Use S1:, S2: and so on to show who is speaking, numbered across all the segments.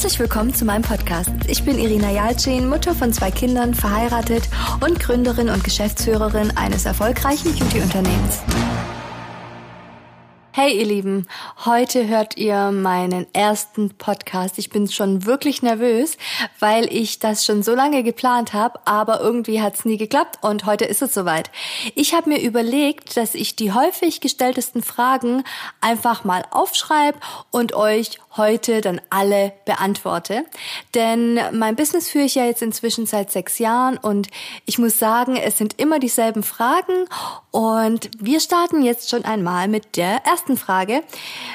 S1: Herzlich willkommen zu meinem Podcast. Ich bin Irina Jalcin, Mutter von zwei Kindern, verheiratet und Gründerin und Geschäftsführerin eines erfolgreichen Beauty-Unternehmens. Hey ihr Lieben, heute hört ihr meinen ersten Podcast. Ich bin schon wirklich nervös, weil ich das schon so lange geplant habe, aber irgendwie hat es nie geklappt und heute ist es soweit. Ich habe mir überlegt, dass ich die häufig gestelltesten Fragen einfach mal aufschreibe und euch heute dann alle beantworte. Denn mein Business führe ich ja jetzt inzwischen seit sechs Jahren und ich muss sagen, es sind immer dieselben Fragen und wir starten jetzt schon einmal mit der ersten Frage.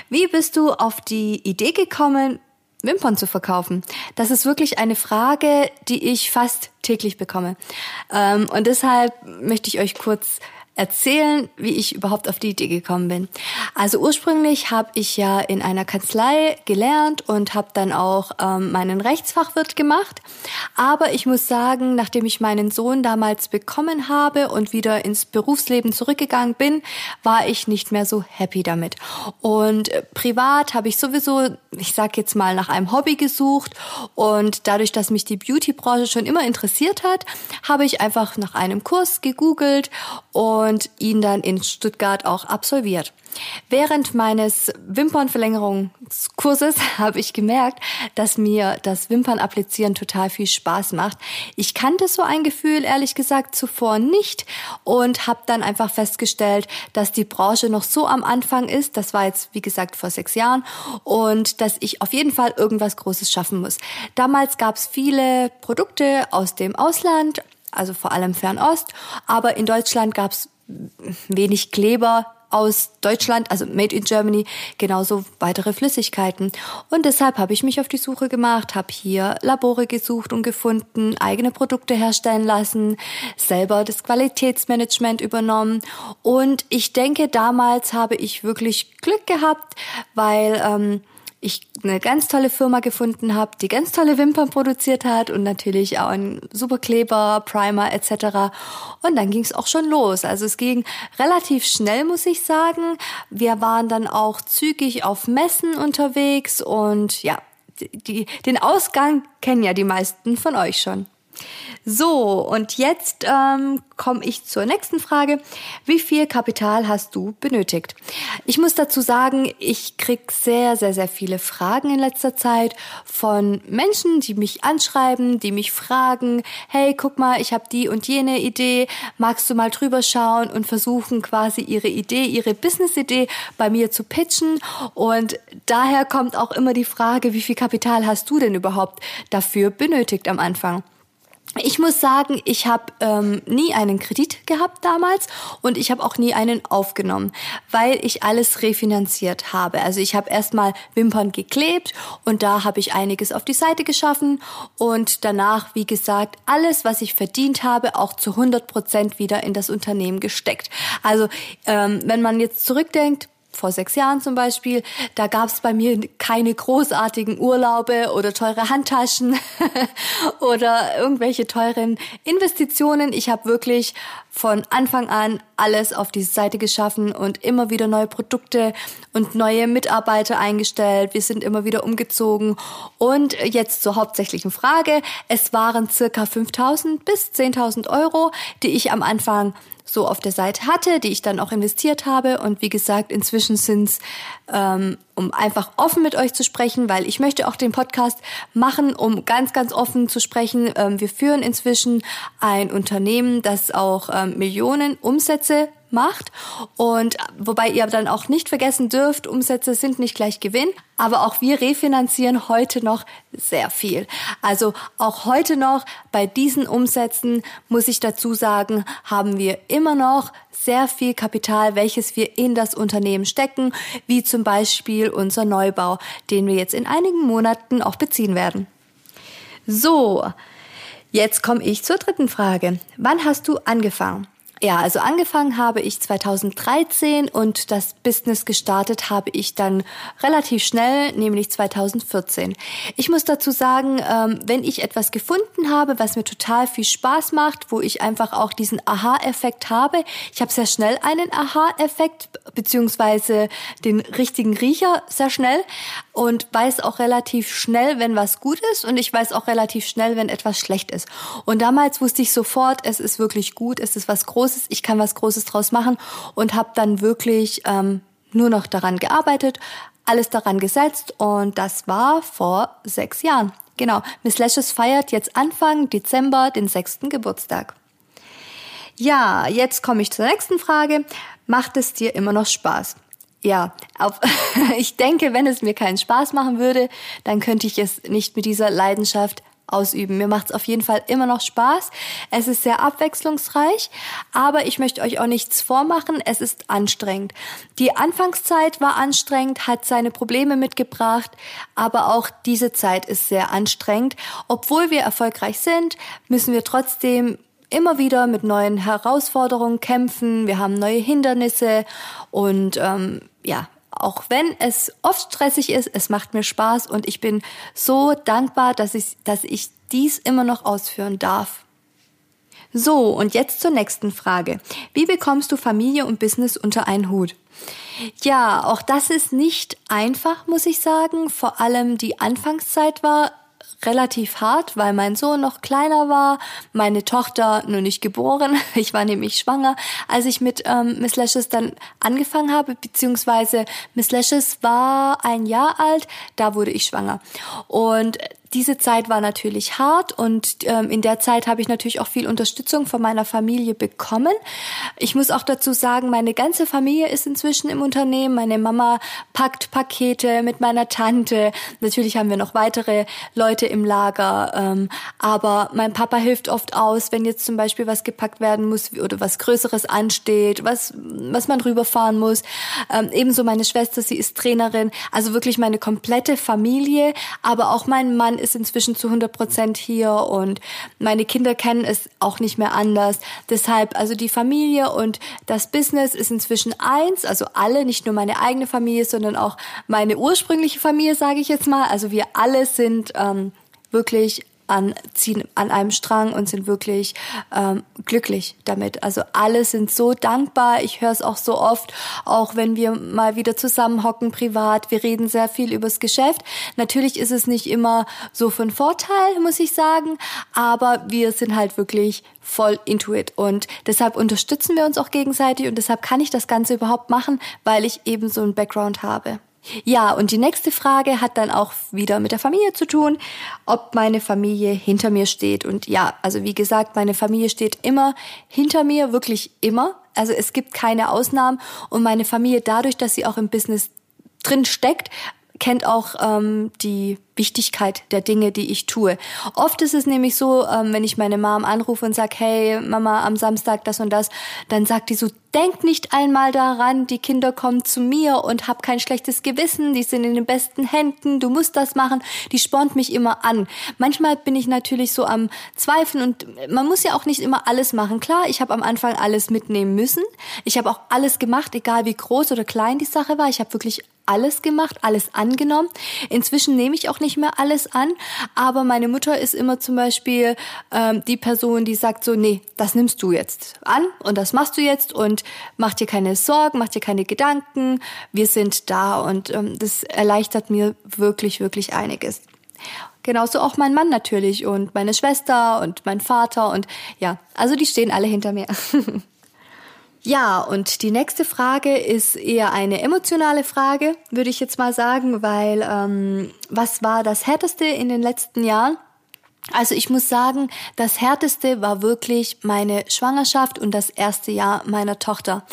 S1: Wie bist du auf die Idee gekommen, Wimpern zu verkaufen? Das ist wirklich eine Frage, die ich fast täglich bekomme. Ähm, und deshalb möchte ich euch kurz erzählen, wie ich überhaupt auf die Idee gekommen bin. Also ursprünglich habe ich ja in einer Kanzlei gelernt und habe dann auch ähm, meinen Rechtsfachwirt gemacht. Aber ich muss sagen, nachdem ich meinen Sohn damals bekommen habe und wieder ins Berufsleben zurückgegangen bin, war ich nicht mehr so happy damit. Und äh, privat habe ich sowieso, ich sag jetzt mal, nach einem Hobby gesucht und dadurch, dass mich die Beauty-Branche schon immer interessiert hat, habe ich einfach nach einem Kurs gegoogelt und und ihn dann in Stuttgart auch absolviert. Während meines Wimpernverlängerungskurses habe ich gemerkt, dass mir das Wimpernapplizieren total viel Spaß macht. Ich kannte so ein Gefühl ehrlich gesagt zuvor nicht und habe dann einfach festgestellt, dass die Branche noch so am Anfang ist. Das war jetzt wie gesagt vor sechs Jahren und dass ich auf jeden Fall irgendwas Großes schaffen muss. Damals gab es viele Produkte aus dem Ausland, also vor allem Fernost, aber in Deutschland gab es wenig Kleber aus Deutschland, also Made in Germany, genauso weitere Flüssigkeiten. Und deshalb habe ich mich auf die Suche gemacht, habe hier Labore gesucht und gefunden, eigene Produkte herstellen lassen, selber das Qualitätsmanagement übernommen. Und ich denke, damals habe ich wirklich Glück gehabt, weil ähm, ich eine ganz tolle Firma gefunden habe, die ganz tolle Wimpern produziert hat und natürlich auch ein Superkleber, Primer etc. Und dann ging es auch schon los. Also es ging relativ schnell, muss ich sagen. Wir waren dann auch zügig auf Messen unterwegs und ja, die, den Ausgang kennen ja die meisten von euch schon. So, und jetzt ähm, komme ich zur nächsten Frage. Wie viel Kapital hast du benötigt? Ich muss dazu sagen, ich krieg sehr, sehr, sehr viele Fragen in letzter Zeit von Menschen, die mich anschreiben, die mich fragen, hey, guck mal, ich habe die und jene Idee, magst du mal drüber schauen und versuchen quasi ihre Idee, ihre Business-Idee bei mir zu pitchen. Und daher kommt auch immer die Frage, wie viel Kapital hast du denn überhaupt dafür benötigt am Anfang? Ich muss sagen, ich habe ähm, nie einen Kredit gehabt damals und ich habe auch nie einen aufgenommen, weil ich alles refinanziert habe. Also ich habe erstmal Wimpern geklebt und da habe ich einiges auf die Seite geschaffen und danach, wie gesagt, alles, was ich verdient habe, auch zu 100 Prozent wieder in das Unternehmen gesteckt. Also ähm, wenn man jetzt zurückdenkt, vor sechs Jahren zum Beispiel, da gab es bei mir keine großartigen Urlaube oder teure Handtaschen oder irgendwelche teuren Investitionen. Ich habe wirklich von Anfang an alles auf diese Seite geschaffen und immer wieder neue Produkte und neue Mitarbeiter eingestellt. Wir sind immer wieder umgezogen. Und jetzt zur hauptsächlichen Frage. Es waren circa 5.000 bis 10.000 Euro, die ich am Anfang so auf der Seite hatte, die ich dann auch investiert habe. Und wie gesagt, inzwischen sind's ähm, um einfach offen mit euch zu sprechen, weil ich möchte auch den Podcast machen, um ganz, ganz offen zu sprechen. Ähm, wir führen inzwischen ein Unternehmen, das auch ähm, Millionen Umsätze macht. Und wobei ihr dann auch nicht vergessen dürft, Umsätze sind nicht gleich Gewinn, aber auch wir refinanzieren heute noch sehr viel. Also auch heute noch bei diesen Umsätzen muss ich dazu sagen, haben wir immer noch sehr viel Kapital, welches wir in das Unternehmen stecken, wie zum Beispiel unser Neubau, den wir jetzt in einigen Monaten auch beziehen werden. So, jetzt komme ich zur dritten Frage. Wann hast du angefangen? Ja, also angefangen habe ich 2013 und das Business gestartet habe ich dann relativ schnell, nämlich 2014. Ich muss dazu sagen, ähm, wenn ich etwas gefunden habe, was mir total viel Spaß macht, wo ich einfach auch diesen Aha-Effekt habe, ich habe sehr schnell einen Aha-Effekt beziehungsweise den richtigen Riecher sehr schnell und weiß auch relativ schnell, wenn was gut ist und ich weiß auch relativ schnell, wenn etwas schlecht ist. Und damals wusste ich sofort, es ist wirklich gut, es ist was Großes, ich kann was Großes draus machen und habe dann wirklich ähm, nur noch daran gearbeitet, alles daran gesetzt und das war vor sechs Jahren. Genau, Miss Lashes feiert jetzt Anfang Dezember den sechsten Geburtstag. Ja, jetzt komme ich zur nächsten Frage. Macht es dir immer noch Spaß? Ja, auf, ich denke, wenn es mir keinen Spaß machen würde, dann könnte ich es nicht mit dieser Leidenschaft ausüben. Mir macht es auf jeden Fall immer noch Spaß. Es ist sehr abwechslungsreich, aber ich möchte euch auch nichts vormachen. Es ist anstrengend. Die Anfangszeit war anstrengend, hat seine Probleme mitgebracht, aber auch diese Zeit ist sehr anstrengend. Obwohl wir erfolgreich sind, müssen wir trotzdem immer wieder mit neuen Herausforderungen kämpfen. Wir haben neue Hindernisse und ähm, ja, auch wenn es oft stressig ist, es macht mir Spaß und ich bin so dankbar, dass ich, dass ich dies immer noch ausführen darf. So, und jetzt zur nächsten Frage. Wie bekommst du Familie und Business unter einen Hut? Ja, auch das ist nicht einfach, muss ich sagen. Vor allem die Anfangszeit war relativ hart, weil mein Sohn noch kleiner war, meine Tochter nur nicht geboren. Ich war nämlich schwanger, als ich mit ähm, Miss Lashes dann angefangen habe, beziehungsweise Miss Lashes war ein Jahr alt, da wurde ich schwanger. Und diese Zeit war natürlich hart und ähm, in der Zeit habe ich natürlich auch viel Unterstützung von meiner Familie bekommen. Ich muss auch dazu sagen, meine ganze Familie ist inzwischen im Unternehmen. Meine Mama packt Pakete mit meiner Tante. Natürlich haben wir noch weitere Leute im Lager, ähm, aber mein Papa hilft oft aus, wenn jetzt zum Beispiel was gepackt werden muss oder was Größeres ansteht, was was man rüberfahren muss. Ähm, ebenso meine Schwester, sie ist Trainerin. Also wirklich meine komplette Familie, aber auch mein Mann inzwischen zu 100 Prozent hier und meine Kinder kennen es auch nicht mehr anders. Deshalb, also die Familie und das Business ist inzwischen eins, also alle, nicht nur meine eigene Familie, sondern auch meine ursprüngliche Familie, sage ich jetzt mal. Also wir alle sind ähm, wirklich an, ziehen an einem Strang und sind wirklich ähm, glücklich damit. Also alle sind so dankbar. Ich höre es auch so oft, auch wenn wir mal wieder zusammenhocken privat. Wir reden sehr viel übers Geschäft. Natürlich ist es nicht immer so von Vorteil, muss ich sagen, aber wir sind halt wirklich voll into it und deshalb unterstützen wir uns auch gegenseitig und deshalb kann ich das Ganze überhaupt machen, weil ich eben so einen Background habe. Ja, und die nächste Frage hat dann auch wieder mit der Familie zu tun, ob meine Familie hinter mir steht. Und ja, also wie gesagt, meine Familie steht immer hinter mir, wirklich immer. Also es gibt keine Ausnahmen. Und meine Familie, dadurch, dass sie auch im Business drin steckt, kennt auch ähm, die Wichtigkeit der Dinge, die ich tue. Oft ist es nämlich so, ähm, wenn ich meine Mom anrufe und sag, hey Mama, am Samstag das und das, dann sagt die so, denk nicht einmal daran, die Kinder kommen zu mir und hab kein schlechtes Gewissen, die sind in den besten Händen, du musst das machen. Die spornt mich immer an. Manchmal bin ich natürlich so am Zweifeln und man muss ja auch nicht immer alles machen. Klar, ich habe am Anfang alles mitnehmen müssen. Ich habe auch alles gemacht, egal wie groß oder klein die Sache war. Ich habe wirklich alles gemacht, alles angenommen. Inzwischen nehme ich auch nicht mehr alles an, aber meine Mutter ist immer zum Beispiel ähm, die Person, die sagt so, nee, das nimmst du jetzt an und das machst du jetzt und mach dir keine Sorgen, mach dir keine Gedanken, wir sind da und ähm, das erleichtert mir wirklich, wirklich einiges. Genauso auch mein Mann natürlich und meine Schwester und mein Vater und ja, also die stehen alle hinter mir. Ja, und die nächste Frage ist eher eine emotionale Frage, würde ich jetzt mal sagen, weil ähm, was war das Härteste in den letzten Jahren? Also ich muss sagen, das Härteste war wirklich meine Schwangerschaft und das erste Jahr meiner Tochter.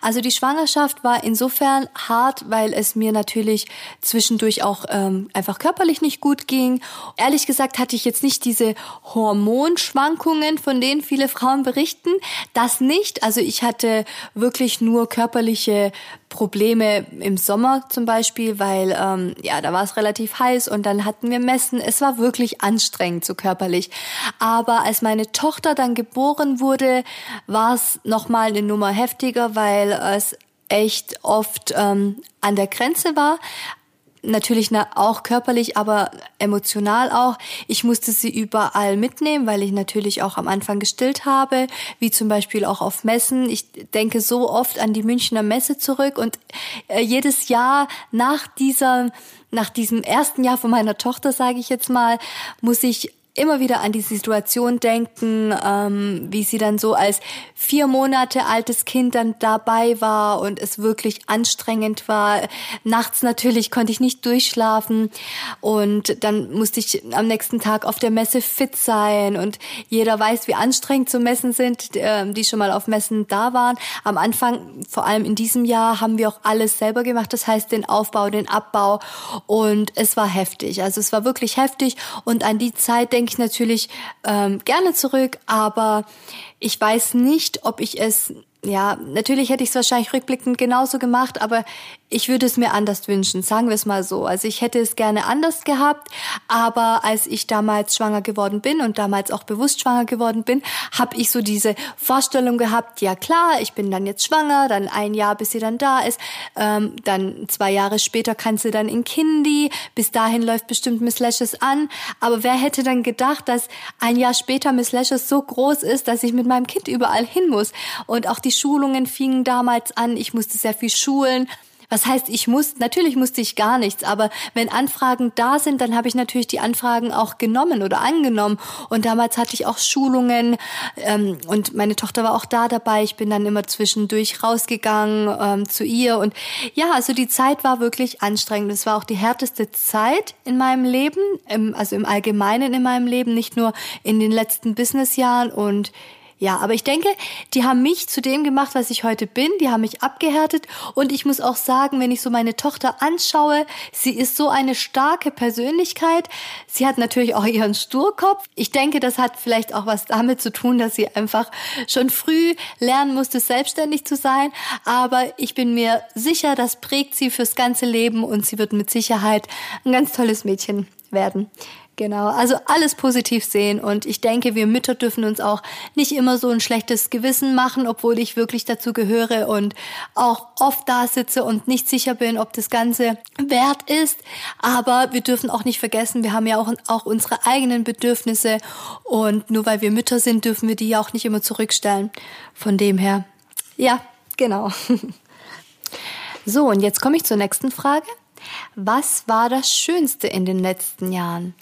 S1: Also die Schwangerschaft war insofern hart, weil es mir natürlich zwischendurch auch ähm, einfach körperlich nicht gut ging. Ehrlich gesagt hatte ich jetzt nicht diese Hormonschwankungen, von denen viele Frauen berichten. Das nicht. Also ich hatte wirklich nur körperliche Probleme im Sommer zum Beispiel, weil ähm, ja, da war es relativ heiß und dann hatten wir Messen. Es war wirklich anstrengend, so körperlich. Aber als meine Tochter dann geboren wurde, war es nochmal eine Nummer heftiger, weil es echt oft ähm, an der Grenze war natürlich auch körperlich, aber emotional auch. Ich musste sie überall mitnehmen, weil ich natürlich auch am Anfang gestillt habe, wie zum Beispiel auch auf Messen. Ich denke so oft an die Münchner Messe zurück und äh, jedes Jahr nach dieser nach diesem ersten Jahr von meiner Tochter, sage ich jetzt mal, muss ich immer wieder an die Situation denken, ähm, wie sie dann so als vier Monate altes Kind dann dabei war und es wirklich anstrengend war. Nachts natürlich konnte ich nicht durchschlafen und dann musste ich am nächsten Tag auf der Messe fit sein und jeder weiß, wie anstrengend so Messen sind, äh, die schon mal auf Messen da waren. Am Anfang, vor allem in diesem Jahr, haben wir auch alles selber gemacht, das heißt den Aufbau, den Abbau und es war heftig. Also es war wirklich heftig und an die Zeit denke denke ich natürlich ähm, gerne zurück, aber ich weiß nicht, ob ich es ja, natürlich hätte ich es wahrscheinlich rückblickend genauso gemacht, aber ich würde es mir anders wünschen, sagen wir es mal so. Also ich hätte es gerne anders gehabt, aber als ich damals schwanger geworden bin und damals auch bewusst schwanger geworden bin, habe ich so diese Vorstellung gehabt, ja klar, ich bin dann jetzt schwanger, dann ein Jahr, bis sie dann da ist, ähm, dann zwei Jahre später kann sie dann in Kindi, bis dahin läuft bestimmt Miss Lashes an, aber wer hätte dann gedacht, dass ein Jahr später Miss Lashes so groß ist, dass ich mit meinem Kind überall hin muss und auch die Schulungen fingen damals an. Ich musste sehr viel schulen. Was heißt, ich muss, natürlich musste ich gar nichts, aber wenn Anfragen da sind, dann habe ich natürlich die Anfragen auch genommen oder angenommen. Und damals hatte ich auch Schulungen ähm, und meine Tochter war auch da dabei. Ich bin dann immer zwischendurch rausgegangen ähm, zu ihr. Und ja, also die Zeit war wirklich anstrengend. Es war auch die härteste Zeit in meinem Leben, im, also im Allgemeinen in meinem Leben, nicht nur in den letzten Businessjahren. Und ja, aber ich denke, die haben mich zu dem gemacht, was ich heute bin. Die haben mich abgehärtet. Und ich muss auch sagen, wenn ich so meine Tochter anschaue, sie ist so eine starke Persönlichkeit. Sie hat natürlich auch ihren Sturkopf. Ich denke, das hat vielleicht auch was damit zu tun, dass sie einfach schon früh lernen musste, selbstständig zu sein. Aber ich bin mir sicher, das prägt sie fürs ganze Leben und sie wird mit Sicherheit ein ganz tolles Mädchen werden. Genau, also alles positiv sehen und ich denke, wir Mütter dürfen uns auch nicht immer so ein schlechtes Gewissen machen, obwohl ich wirklich dazu gehöre und auch oft da sitze und nicht sicher bin, ob das Ganze wert ist. Aber wir dürfen auch nicht vergessen, wir haben ja auch, auch unsere eigenen Bedürfnisse und nur weil wir Mütter sind, dürfen wir die ja auch nicht immer zurückstellen. Von dem her, ja, genau. So, und jetzt komme ich zur nächsten Frage. Was war das Schönste in den letzten Jahren?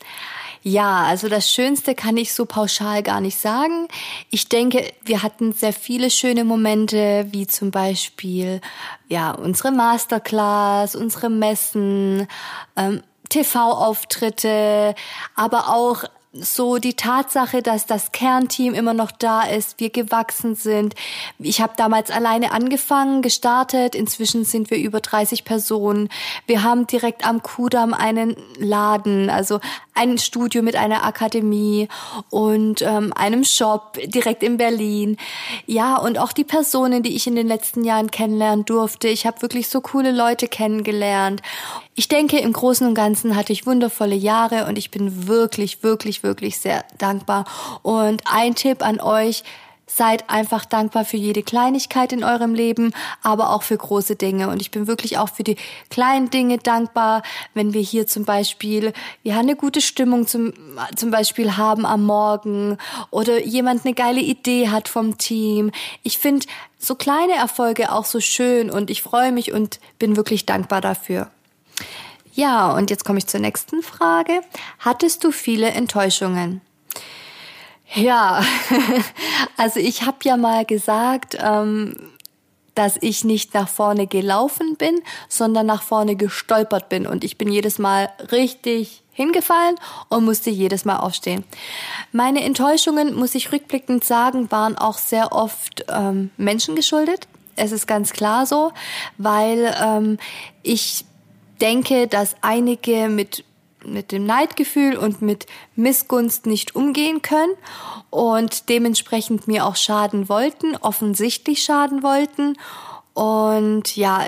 S1: Ja, also das Schönste kann ich so pauschal gar nicht sagen. Ich denke, wir hatten sehr viele schöne Momente, wie zum Beispiel ja unsere Masterclass, unsere Messen, ähm, TV-Auftritte, aber auch so die Tatsache, dass das Kernteam immer noch da ist, wir gewachsen sind. Ich habe damals alleine angefangen, gestartet. Inzwischen sind wir über 30 Personen. Wir haben direkt am Kudamm einen Laden, also ein Studio mit einer Akademie und ähm, einem Shop direkt in Berlin. Ja, und auch die Personen, die ich in den letzten Jahren kennenlernen durfte. Ich habe wirklich so coole Leute kennengelernt. Ich denke, im Großen und Ganzen hatte ich wundervolle Jahre und ich bin wirklich, wirklich, wirklich sehr dankbar. Und ein Tipp an euch, Seid einfach dankbar für jede Kleinigkeit in eurem Leben, aber auch für große Dinge. Und ich bin wirklich auch für die kleinen Dinge dankbar, wenn wir hier zum Beispiel ja eine gute Stimmung zum, zum Beispiel haben am Morgen oder jemand eine geile Idee hat vom Team. Ich finde so kleine Erfolge auch so schön und ich freue mich und bin wirklich dankbar dafür. Ja, und jetzt komme ich zur nächsten Frage. Hattest du viele Enttäuschungen? Ja, also ich habe ja mal gesagt, ähm, dass ich nicht nach vorne gelaufen bin, sondern nach vorne gestolpert bin. Und ich bin jedes Mal richtig hingefallen und musste jedes Mal aufstehen. Meine Enttäuschungen, muss ich rückblickend sagen, waren auch sehr oft ähm, Menschen geschuldet. Es ist ganz klar so, weil ähm, ich denke, dass einige mit mit dem Neidgefühl und mit Missgunst nicht umgehen können und dementsprechend mir auch schaden wollten, offensichtlich schaden wollten. Und ja,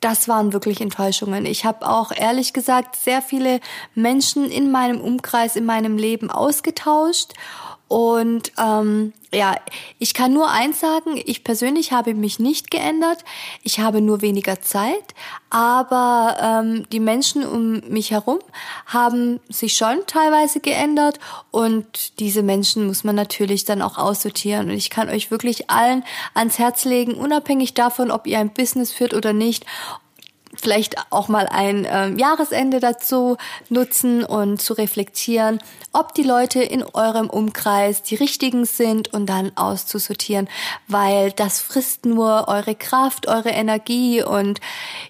S1: das waren wirklich Enttäuschungen. Ich habe auch ehrlich gesagt sehr viele Menschen in meinem Umkreis, in meinem Leben ausgetauscht. Und ähm, ja, ich kann nur eins sagen, ich persönlich habe mich nicht geändert, ich habe nur weniger Zeit, aber ähm, die Menschen um mich herum haben sich schon teilweise geändert. Und diese Menschen muss man natürlich dann auch aussortieren. Und ich kann euch wirklich allen ans Herz legen, unabhängig davon, ob ihr ein Business führt oder nicht, vielleicht auch mal ein ähm, Jahresende dazu nutzen und zu reflektieren, ob die Leute in eurem Umkreis die richtigen sind und dann auszusortieren, weil das frisst nur eure Kraft, eure Energie. Und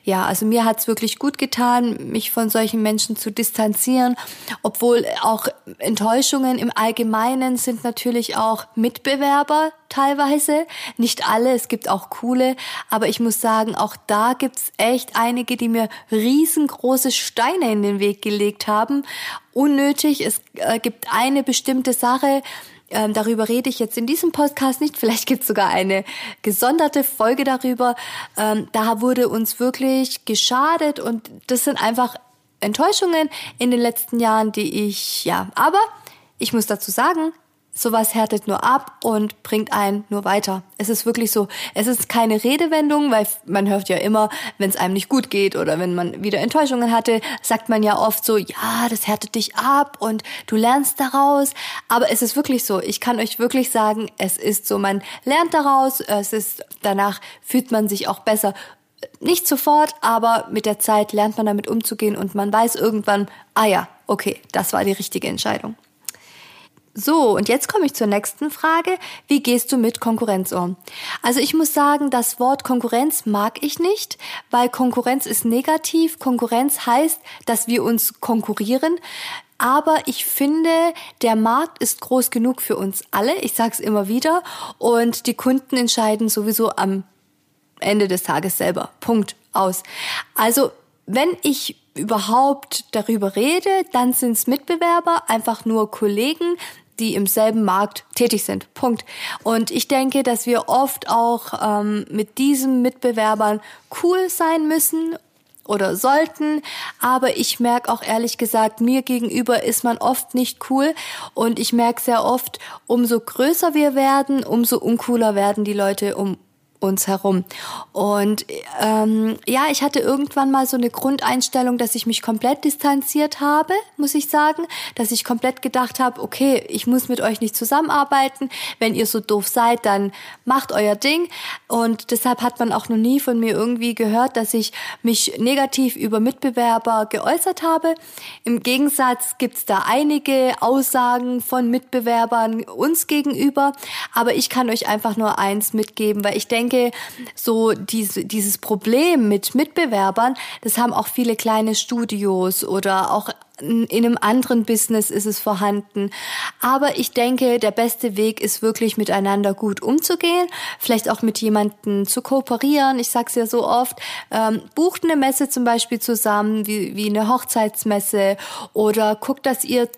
S1: ja, also mir hat's wirklich gut getan, mich von solchen Menschen zu distanzieren, obwohl auch Enttäuschungen im Allgemeinen sind natürlich auch Mitbewerber teilweise, nicht alle, es gibt auch coole, aber ich muss sagen, auch da gibt's echt einige, die mir riesengroße Steine in den Weg gelegt haben. Unnötig, es äh, gibt eine bestimmte Sache, ähm, darüber rede ich jetzt in diesem Podcast nicht. Vielleicht gibt es sogar eine gesonderte Folge darüber. Ähm, da wurde uns wirklich geschadet und das sind einfach Enttäuschungen in den letzten Jahren, die ich, ja, aber ich muss dazu sagen, sowas härtet nur ab und bringt einen nur weiter. Es ist wirklich so. Es ist keine Redewendung, weil man hört ja immer, wenn es einem nicht gut geht oder wenn man wieder Enttäuschungen hatte, sagt man ja oft so, ja, das härtet dich ab und du lernst daraus. Aber es ist wirklich so. Ich kann euch wirklich sagen, es ist so. Man lernt daraus. Es ist, danach fühlt man sich auch besser. Nicht sofort, aber mit der Zeit lernt man damit umzugehen und man weiß irgendwann, ah ja, okay, das war die richtige Entscheidung. So, und jetzt komme ich zur nächsten Frage. Wie gehst du mit Konkurrenz um? Also ich muss sagen, das Wort Konkurrenz mag ich nicht, weil Konkurrenz ist negativ. Konkurrenz heißt, dass wir uns konkurrieren. Aber ich finde, der Markt ist groß genug für uns alle. Ich sage es immer wieder. Und die Kunden entscheiden sowieso am Ende des Tages selber. Punkt aus. Also wenn ich überhaupt darüber rede, dann sind es Mitbewerber, einfach nur Kollegen, die im selben Markt tätig sind. Punkt. Und ich denke, dass wir oft auch ähm, mit diesen Mitbewerbern cool sein müssen oder sollten, aber ich merke auch ehrlich gesagt, mir gegenüber ist man oft nicht cool und ich merke sehr oft, umso größer wir werden, umso uncooler werden die Leute um uns herum. Und ähm, ja, ich hatte irgendwann mal so eine Grundeinstellung, dass ich mich komplett distanziert habe, muss ich sagen, dass ich komplett gedacht habe, okay, ich muss mit euch nicht zusammenarbeiten. Wenn ihr so doof seid, dann macht euer Ding. Und deshalb hat man auch noch nie von mir irgendwie gehört, dass ich mich negativ über Mitbewerber geäußert habe. Im Gegensatz gibt's da einige Aussagen von Mitbewerbern uns gegenüber. Aber ich kann euch einfach nur eins mitgeben, weil ich denke, denke, so diese, dieses Problem mit Mitbewerbern, das haben auch viele kleine Studios oder auch in einem anderen Business ist es vorhanden. Aber ich denke, der beste Weg ist wirklich miteinander gut umzugehen, vielleicht auch mit jemandem zu kooperieren. Ich sag's ja so oft, ähm, bucht eine Messe zum Beispiel zusammen, wie, wie eine Hochzeitsmesse oder guckt, dass ihr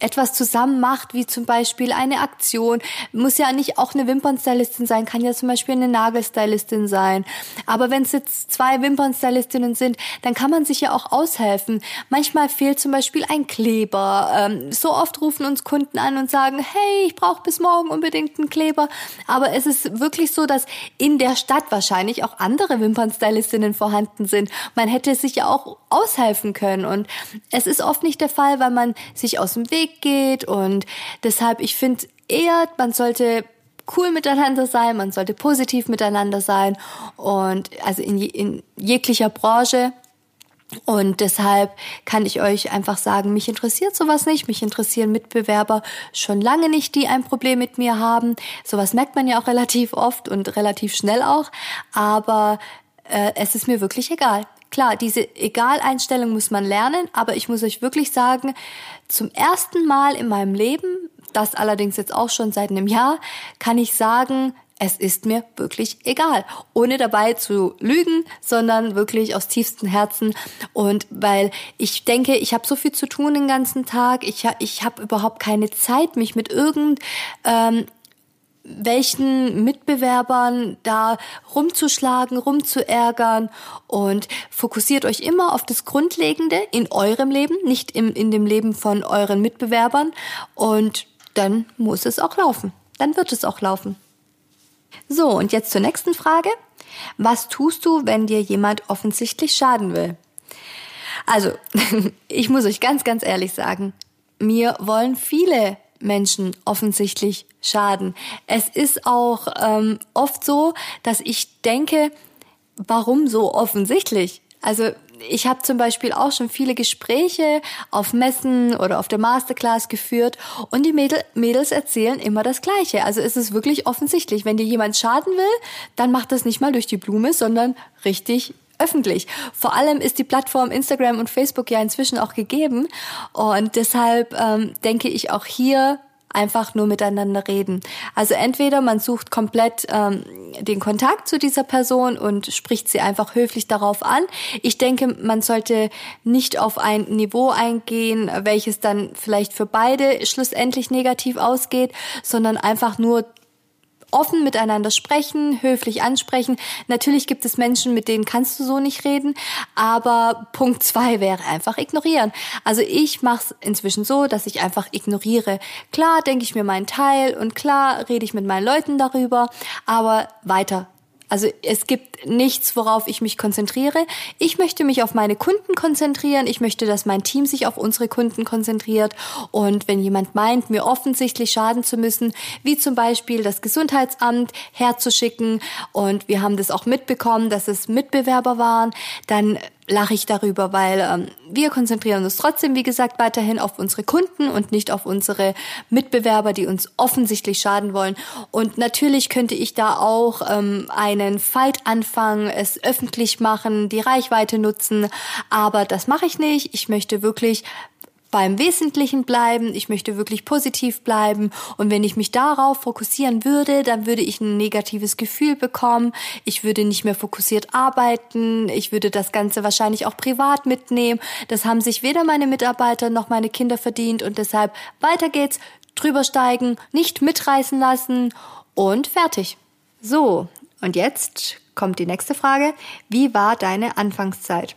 S1: etwas zusammen macht, wie zum Beispiel eine Aktion. Muss ja nicht auch eine Wimpernstylistin sein, kann ja zum Beispiel eine Nagelstylistin sein. Aber wenn es jetzt zwei Wimpernstylistinnen sind, dann kann man sich ja auch aushelfen. Manchmal fehlt zum Beispiel ein Kleber. Ähm, so oft rufen uns Kunden an und sagen, hey, ich brauche bis morgen unbedingt einen Kleber. Aber es ist wirklich so, dass in der Stadt wahrscheinlich auch andere Wimpernstylistinnen vorhanden sind. Man hätte sich ja auch aushelfen können. Und es ist oft nicht der Fall, weil man sich aus dem Weg geht. Und deshalb, ich finde eher, man sollte cool miteinander sein, man sollte positiv miteinander sein und also in, je, in jeglicher Branche. Und deshalb kann ich euch einfach sagen, mich interessiert sowas nicht. Mich interessieren Mitbewerber schon lange nicht, die ein Problem mit mir haben. Sowas merkt man ja auch relativ oft und relativ schnell auch. Aber äh, es ist mir wirklich egal. Klar, diese Egal-Einstellung muss man lernen, aber ich muss euch wirklich sagen, zum ersten Mal in meinem Leben, das allerdings jetzt auch schon seit einem Jahr, kann ich sagen, es ist mir wirklich egal. Ohne dabei zu lügen, sondern wirklich aus tiefstem Herzen. Und weil ich denke, ich habe so viel zu tun den ganzen Tag, ich, ich habe überhaupt keine Zeit, mich mit irgend ähm, welchen Mitbewerbern da rumzuschlagen, rumzuärgern und fokussiert euch immer auf das Grundlegende in eurem Leben, nicht im, in dem Leben von euren Mitbewerbern und dann muss es auch laufen. dann wird es auch laufen. So, und jetzt zur nächsten Frage. Was tust du, wenn dir jemand offensichtlich schaden will? Also, ich muss euch ganz, ganz ehrlich sagen, mir wollen viele Menschen offensichtlich schaden. Es ist auch ähm, oft so, dass ich denke, warum so offensichtlich? Also ich habe zum Beispiel auch schon viele Gespräche auf Messen oder auf der Masterclass geführt und die Mädel, Mädels erzählen immer das Gleiche. Also es ist wirklich offensichtlich, wenn dir jemand schaden will, dann macht das nicht mal durch die Blume, sondern richtig öffentlich. Vor allem ist die Plattform Instagram und Facebook ja inzwischen auch gegeben und deshalb ähm, denke ich auch hier einfach nur miteinander reden. Also entweder man sucht komplett ähm, den Kontakt zu dieser Person und spricht sie einfach höflich darauf an. Ich denke, man sollte nicht auf ein Niveau eingehen, welches dann vielleicht für beide schlussendlich negativ ausgeht, sondern einfach nur offen miteinander sprechen, höflich ansprechen. Natürlich gibt es Menschen, mit denen kannst du so nicht reden, aber Punkt zwei wäre einfach ignorieren. Also ich mache es inzwischen so, dass ich einfach ignoriere. Klar denke ich mir meinen Teil und klar rede ich mit meinen Leuten darüber, aber weiter also es gibt nichts, worauf ich mich konzentriere. Ich möchte mich auf meine Kunden konzentrieren. Ich möchte, dass mein Team sich auf unsere Kunden konzentriert. Und wenn jemand meint, mir offensichtlich schaden zu müssen, wie zum Beispiel das Gesundheitsamt herzuschicken, und wir haben das auch mitbekommen, dass es Mitbewerber waren, dann lache ich darüber, weil ähm, wir konzentrieren uns trotzdem, wie gesagt, weiterhin auf unsere Kunden und nicht auf unsere Mitbewerber, die uns offensichtlich schaden wollen. Und natürlich könnte ich da auch ähm, einen Fight anfangen, es öffentlich machen, die Reichweite nutzen, aber das mache ich nicht. Ich möchte wirklich beim Wesentlichen bleiben, ich möchte wirklich positiv bleiben und wenn ich mich darauf fokussieren würde, dann würde ich ein negatives Gefühl bekommen, ich würde nicht mehr fokussiert arbeiten, ich würde das Ganze wahrscheinlich auch privat mitnehmen. Das haben sich weder meine Mitarbeiter noch meine Kinder verdient und deshalb weiter geht's, drüber steigen, nicht mitreißen lassen und fertig. So, und jetzt kommt die nächste Frage. Wie war deine Anfangszeit?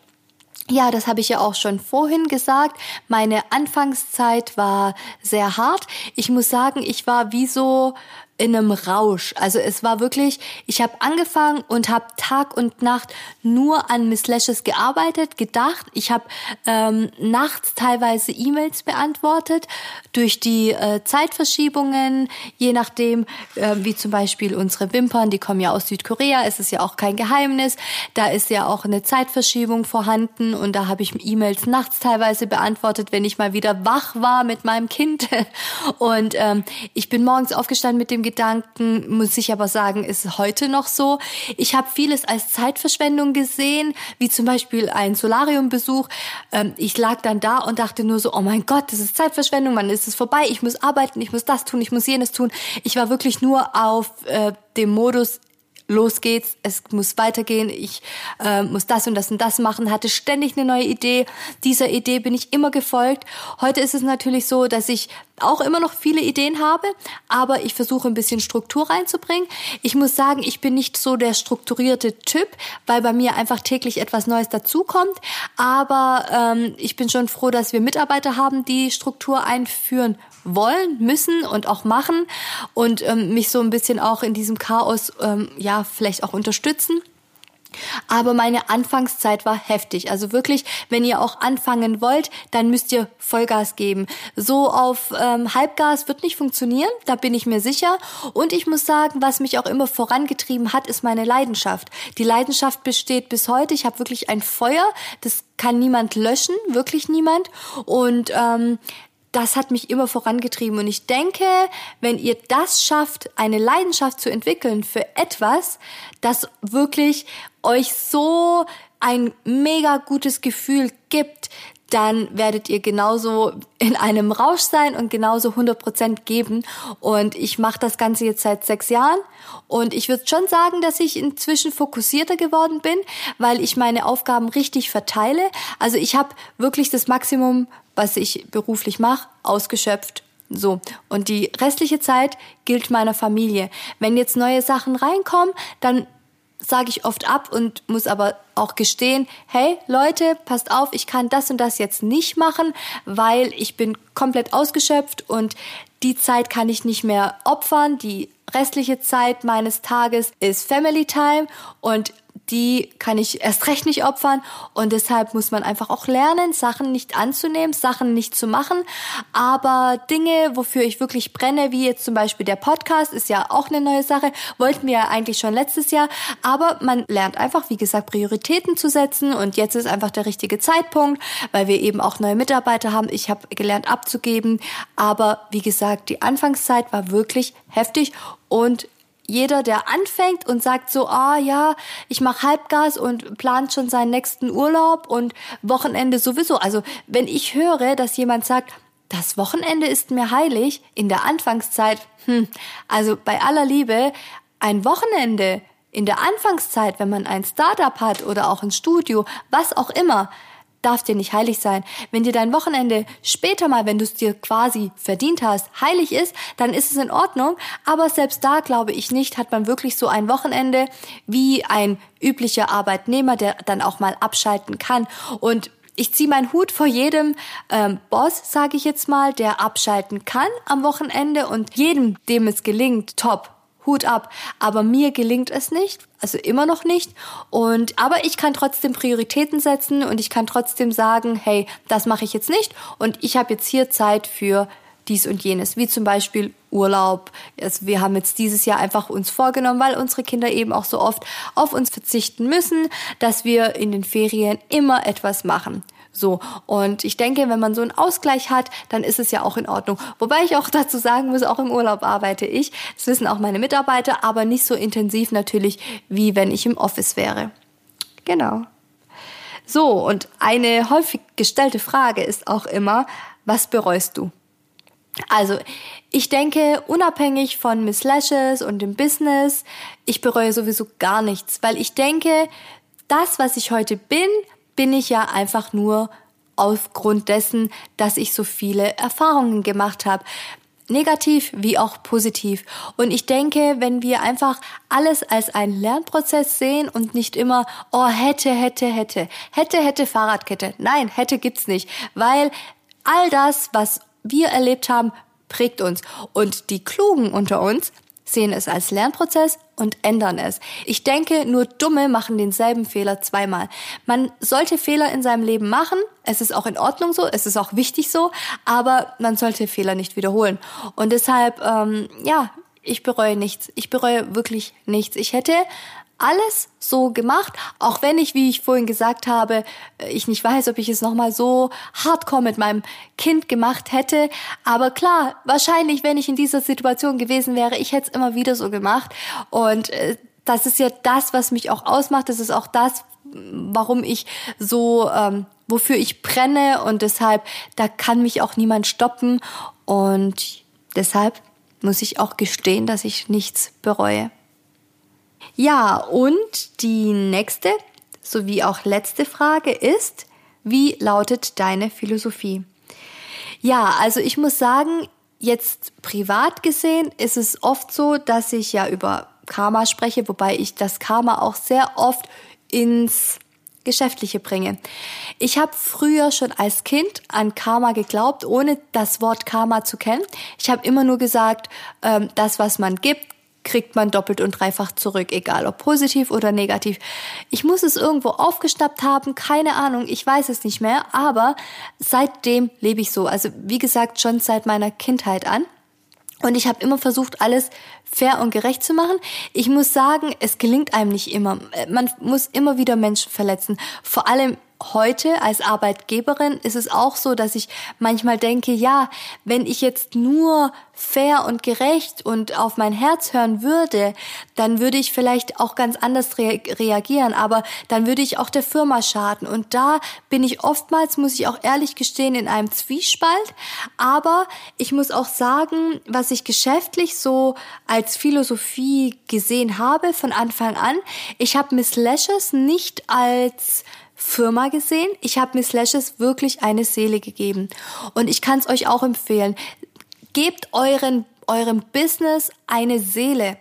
S1: Ja, das habe ich ja auch schon vorhin gesagt. Meine Anfangszeit war sehr hart. Ich muss sagen, ich war wie so in einem Rausch. Also es war wirklich, ich habe angefangen und habe Tag und Nacht nur an Miss Lashes gearbeitet, gedacht. Ich habe ähm, nachts teilweise E-Mails beantwortet durch die äh, Zeitverschiebungen, je nachdem, äh, wie zum Beispiel unsere Wimpern, die kommen ja aus Südkorea, es ist ja auch kein Geheimnis. Da ist ja auch eine Zeitverschiebung vorhanden und da habe ich E-Mails nachts teilweise beantwortet, wenn ich mal wieder wach war mit meinem Kind. Und ähm, ich bin morgens aufgestanden mit dem Gedanken, muss ich aber sagen, ist heute noch so. Ich habe vieles als Zeitverschwendung gesehen, wie zum Beispiel ein Solariumbesuch. Ähm, ich lag dann da und dachte nur so, oh mein Gott, das ist Zeitverschwendung, man ist es vorbei, ich muss arbeiten, ich muss das tun, ich muss jenes tun. Ich war wirklich nur auf äh, dem Modus, los geht's, es muss weitergehen, ich äh, muss das und das und das machen, hatte ständig eine neue Idee. Dieser Idee bin ich immer gefolgt. Heute ist es natürlich so, dass ich auch immer noch viele Ideen habe, aber ich versuche ein bisschen Struktur reinzubringen. Ich muss sagen, ich bin nicht so der strukturierte Typ, weil bei mir einfach täglich etwas Neues dazukommt. Aber ähm, ich bin schon froh, dass wir Mitarbeiter haben, die Struktur einführen wollen, müssen und auch machen und ähm, mich so ein bisschen auch in diesem Chaos ähm, ja vielleicht auch unterstützen. Aber meine Anfangszeit war heftig. Also wirklich, wenn ihr auch anfangen wollt, dann müsst ihr Vollgas geben. So auf ähm, Halbgas wird nicht funktionieren, da bin ich mir sicher. Und ich muss sagen, was mich auch immer vorangetrieben hat, ist meine Leidenschaft. Die Leidenschaft besteht bis heute. Ich habe wirklich ein Feuer, das kann niemand löschen, wirklich niemand. Und ähm, das hat mich immer vorangetrieben. Und ich denke, wenn ihr das schafft, eine Leidenschaft zu entwickeln für etwas, das wirklich euch so ein mega gutes Gefühl gibt, dann werdet ihr genauso in einem Rausch sein und genauso 100% geben. Und ich mache das Ganze jetzt seit sechs Jahren und ich würde schon sagen, dass ich inzwischen fokussierter geworden bin, weil ich meine Aufgaben richtig verteile. Also ich habe wirklich das Maximum was ich beruflich mache, ausgeschöpft. So, und die restliche Zeit gilt meiner Familie. Wenn jetzt neue Sachen reinkommen, dann sage ich oft ab und muss aber auch gestehen, hey Leute, passt auf, ich kann das und das jetzt nicht machen, weil ich bin komplett ausgeschöpft und die Zeit kann ich nicht mehr opfern. Die restliche Zeit meines Tages ist Family Time und die kann ich erst recht nicht opfern. Und deshalb muss man einfach auch lernen, Sachen nicht anzunehmen, Sachen nicht zu machen, aber Dinge, wofür ich wirklich brenne, wie jetzt zum Beispiel der Podcast, ist ja auch eine neue Sache, wollten wir ja eigentlich schon letztes Jahr, aber man lernt einfach, wie gesagt, Prioritäten zu setzen. Und jetzt ist einfach der richtige Zeitpunkt, weil wir eben auch neue Mitarbeiter haben. Ich habe gelernt abzugeben, aber wie gesagt, die Anfangszeit war wirklich heftig. Und jeder, der anfängt und sagt so, ah ja, ich mache Halbgas und plant schon seinen nächsten Urlaub und Wochenende sowieso. Also wenn ich höre, dass jemand sagt, das Wochenende ist mir heilig in der Anfangszeit, hm, also bei aller Liebe, ein Wochenende in der Anfangszeit, wenn man ein Startup hat oder auch ein Studio, was auch immer, darf dir nicht heilig sein. Wenn dir dein Wochenende später mal, wenn du es dir quasi verdient hast, heilig ist, dann ist es in Ordnung. Aber selbst da glaube ich nicht, hat man wirklich so ein Wochenende wie ein üblicher Arbeitnehmer, der dann auch mal abschalten kann. Und ich ziehe meinen Hut vor jedem ähm, Boss, sage ich jetzt mal, der abschalten kann am Wochenende und jedem, dem es gelingt, top. Hut ab. Aber mir gelingt es nicht, also immer noch nicht. Und aber ich kann trotzdem Prioritäten setzen und ich kann trotzdem sagen, hey, das mache ich jetzt nicht und ich habe jetzt hier Zeit für dies und jenes, wie zum Beispiel Urlaub. Also wir haben jetzt dieses Jahr einfach uns vorgenommen, weil unsere Kinder eben auch so oft auf uns verzichten müssen, dass wir in den Ferien immer etwas machen. So, und ich denke, wenn man so einen Ausgleich hat, dann ist es ja auch in Ordnung. Wobei ich auch dazu sagen muss, auch im Urlaub arbeite ich. Das wissen auch meine Mitarbeiter, aber nicht so intensiv natürlich, wie wenn ich im Office wäre. Genau. So, und eine häufig gestellte Frage ist auch immer, was bereust du? Also, ich denke, unabhängig von Miss Lashes und dem Business, ich bereue sowieso gar nichts, weil ich denke, das, was ich heute bin, bin ich ja einfach nur aufgrund dessen, dass ich so viele Erfahrungen gemacht habe. Negativ wie auch positiv. Und ich denke, wenn wir einfach alles als einen Lernprozess sehen und nicht immer, oh, hätte, hätte, hätte, hätte, hätte Fahrradkette. Nein, hätte gibt's nicht. Weil all das, was wir erlebt haben, prägt uns. Und die Klugen unter uns, sehen es als Lernprozess und ändern es. Ich denke, nur Dumme machen denselben Fehler zweimal. Man sollte Fehler in seinem Leben machen. Es ist auch in Ordnung so, es ist auch wichtig so, aber man sollte Fehler nicht wiederholen. Und deshalb, ähm, ja, ich bereue nichts. Ich bereue wirklich nichts. Ich hätte alles so gemacht, auch wenn ich, wie ich vorhin gesagt habe, äh, ich nicht weiß, ob ich es nochmal so hardcore mit meinem Kind gemacht hätte. Aber klar, wahrscheinlich, wenn ich in dieser Situation gewesen wäre, ich hätte es immer wieder so gemacht. Und äh, das ist ja das, was mich auch ausmacht. Das ist auch das, warum ich so, ähm, wofür ich brenne. Und deshalb, da kann mich auch niemand stoppen. Und deshalb muss ich auch gestehen, dass ich nichts bereue. Ja, und die nächste sowie auch letzte Frage ist, wie lautet deine Philosophie? Ja, also ich muss sagen, jetzt privat gesehen ist es oft so, dass ich ja über Karma spreche, wobei ich das Karma auch sehr oft ins Geschäftliche bringe. Ich habe früher schon als Kind an Karma geglaubt, ohne das Wort Karma zu kennen. Ich habe immer nur gesagt, ähm, das, was man gibt, kriegt man doppelt und dreifach zurück, egal ob positiv oder negativ. Ich muss es irgendwo aufgeschnappt haben, keine Ahnung, ich weiß es nicht mehr, aber seitdem lebe ich so. Also wie gesagt, schon seit meiner Kindheit an. Und ich habe immer versucht, alles fair und gerecht zu machen. Ich muss sagen, es gelingt einem nicht immer. Man muss immer wieder Menschen verletzen. Vor allem heute als Arbeitgeberin ist es auch so, dass ich manchmal denke, ja, wenn ich jetzt nur fair und gerecht und auf mein Herz hören würde, dann würde ich vielleicht auch ganz anders re reagieren, aber dann würde ich auch der Firma schaden. Und da bin ich oftmals, muss ich auch ehrlich gestehen, in einem Zwiespalt. Aber ich muss auch sagen, was ich geschäftlich so Philosophie gesehen habe von Anfang an, ich habe Miss Lashes nicht als Firma gesehen. Ich habe Miss Lashes wirklich eine Seele gegeben. Und ich kann es euch auch empfehlen. Gebt euren, eurem Business eine Seele.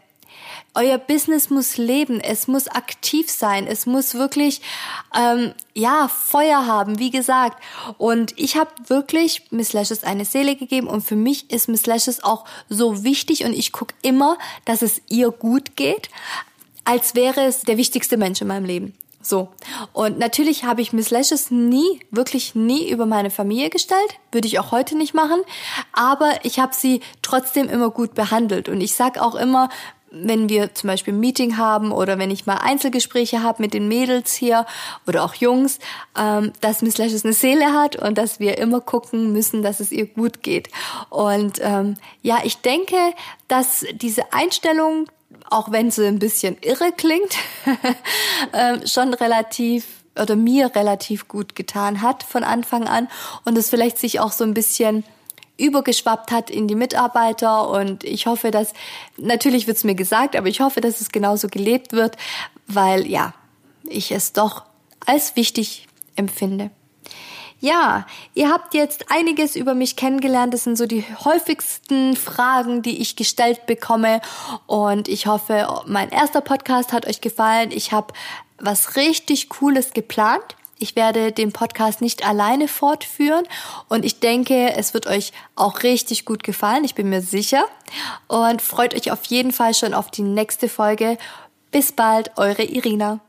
S1: Euer Business muss leben, es muss aktiv sein, es muss wirklich ähm, ja Feuer haben, wie gesagt. Und ich habe wirklich Miss Lashes eine Seele gegeben und für mich ist Miss Lashes auch so wichtig und ich gucke immer, dass es ihr gut geht, als wäre es der wichtigste Mensch in meinem Leben. So. Und natürlich habe ich Miss Lashes nie, wirklich nie über meine Familie gestellt. Würde ich auch heute nicht machen. Aber ich habe sie trotzdem immer gut behandelt. Und ich sag auch immer, wenn wir zum Beispiel ein Meeting haben oder wenn ich mal Einzelgespräche habe mit den Mädels hier oder auch Jungs, ähm, dass Miss Lashes eine Seele hat und dass wir immer gucken müssen, dass es ihr gut geht. Und ähm, ja, ich denke, dass diese Einstellung auch wenn sie ein bisschen irre klingt, ähm, schon relativ oder mir relativ gut getan hat von Anfang an und es vielleicht sich auch so ein bisschen übergeschwappt hat in die Mitarbeiter und ich hoffe, dass, natürlich wird es mir gesagt, aber ich hoffe, dass es genauso gelebt wird, weil ja, ich es doch als wichtig empfinde. Ja, ihr habt jetzt einiges über mich kennengelernt. Das sind so die häufigsten Fragen, die ich gestellt bekomme. Und ich hoffe, mein erster Podcast hat euch gefallen. Ich habe was richtig Cooles geplant. Ich werde den Podcast nicht alleine fortführen und ich denke, es wird euch auch richtig gut gefallen. Ich bin mir sicher und freut euch auf jeden Fall schon auf die nächste Folge. Bis bald, eure Irina.